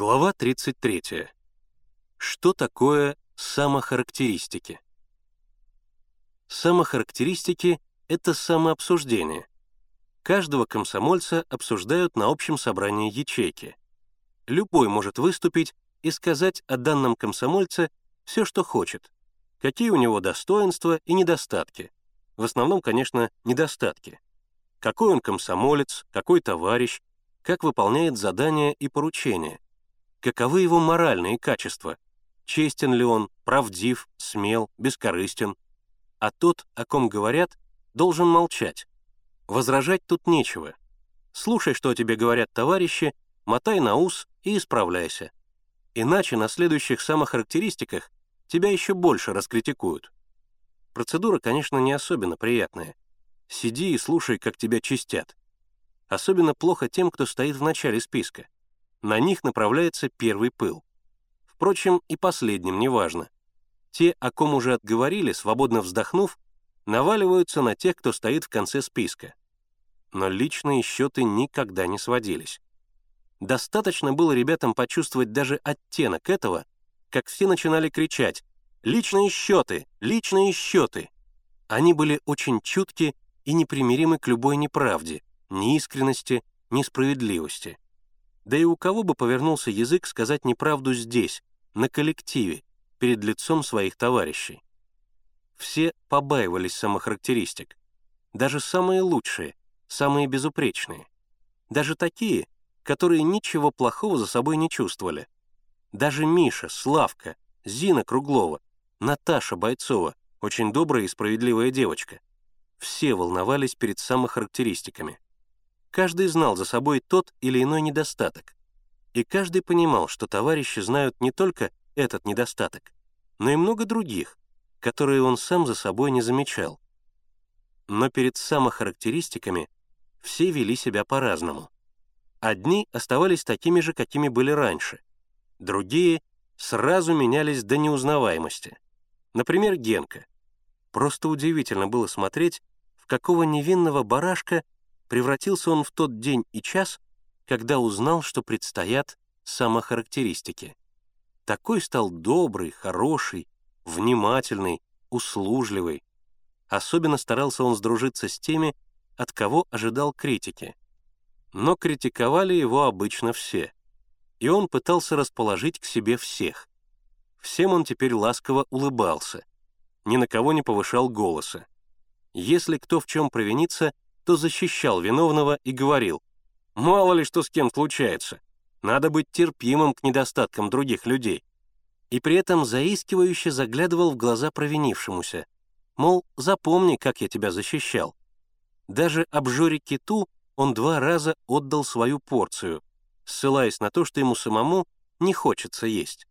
Глава 33. Что такое самохарактеристики? Самохарактеристики — это самообсуждение. Каждого комсомольца обсуждают на общем собрании ячейки. Любой может выступить и сказать о данном комсомольце все, что хочет, какие у него достоинства и недостатки. В основном, конечно, недостатки. Какой он комсомолец, какой товарищ, как выполняет задания и поручения — каковы его моральные качества, честен ли он, правдив, смел, бескорыстен. А тот, о ком говорят, должен молчать. Возражать тут нечего. Слушай, что тебе говорят товарищи, мотай на ус и исправляйся. Иначе на следующих самохарактеристиках тебя еще больше раскритикуют. Процедура, конечно, не особенно приятная. Сиди и слушай, как тебя чистят. Особенно плохо тем, кто стоит в начале списка на них направляется первый пыл. Впрочем, и последним неважно. Те, о ком уже отговорили, свободно вздохнув, наваливаются на тех, кто стоит в конце списка. Но личные счеты никогда не сводились. Достаточно было ребятам почувствовать даже оттенок этого, как все начинали кричать «Личные счеты! Личные счеты!». Они были очень чутки и непримиримы к любой неправде, неискренности, несправедливости. Да и у кого бы повернулся язык сказать неправду здесь, на коллективе, перед лицом своих товарищей? Все побаивались самохарактеристик. Даже самые лучшие, самые безупречные. Даже такие, которые ничего плохого за собой не чувствовали. Даже Миша, Славка, Зина Круглова, Наташа Бойцова, очень добрая и справедливая девочка. Все волновались перед самохарактеристиками. Каждый знал за собой тот или иной недостаток. И каждый понимал, что товарищи знают не только этот недостаток, но и много других, которые он сам за собой не замечал. Но перед самохарактеристиками все вели себя по-разному. Одни оставались такими же, какими были раньше, другие сразу менялись до неузнаваемости. Например, Генка. Просто удивительно было смотреть, в какого невинного барашка превратился он в тот день и час, когда узнал, что предстоят самохарактеристики. Такой стал добрый, хороший, внимательный, услужливый. Особенно старался он сдружиться с теми, от кого ожидал критики. Но критиковали его обычно все, и он пытался расположить к себе всех. Всем он теперь ласково улыбался, ни на кого не повышал голоса. Если кто в чем провинится, то защищал виновного и говорил, «Мало ли что с кем случается, надо быть терпимым к недостаткам других людей». И при этом заискивающе заглядывал в глаза провинившемуся, мол, запомни, как я тебя защищал. Даже обжоре киту он два раза отдал свою порцию, ссылаясь на то, что ему самому не хочется есть.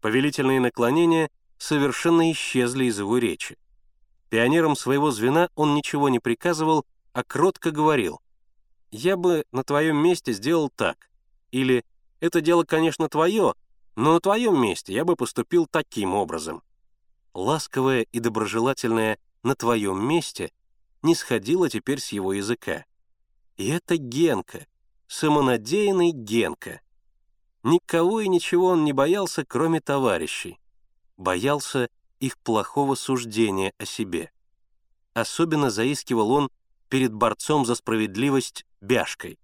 Повелительные наклонения совершенно исчезли из его речи. Пионерам своего звена он ничего не приказывал а кротко говорил, «Я бы на твоем месте сделал так», или «Это дело, конечно, твое, но на твоем месте я бы поступил таким образом». Ласковое и доброжелательное «на твоем месте» не сходило теперь с его языка. И это Генка, самонадеянный Генка. Никого и ничего он не боялся, кроме товарищей. Боялся их плохого суждения о себе. Особенно заискивал он перед борцом за справедливость Бяшкой.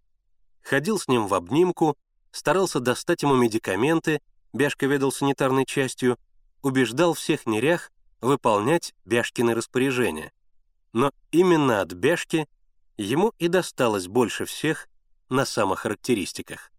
Ходил с ним в обнимку, старался достать ему медикаменты, Бяшка ведал санитарной частью, убеждал всех нерях выполнять Бяшкины распоряжения. Но именно от Бяшки ему и досталось больше всех на самохарактеристиках.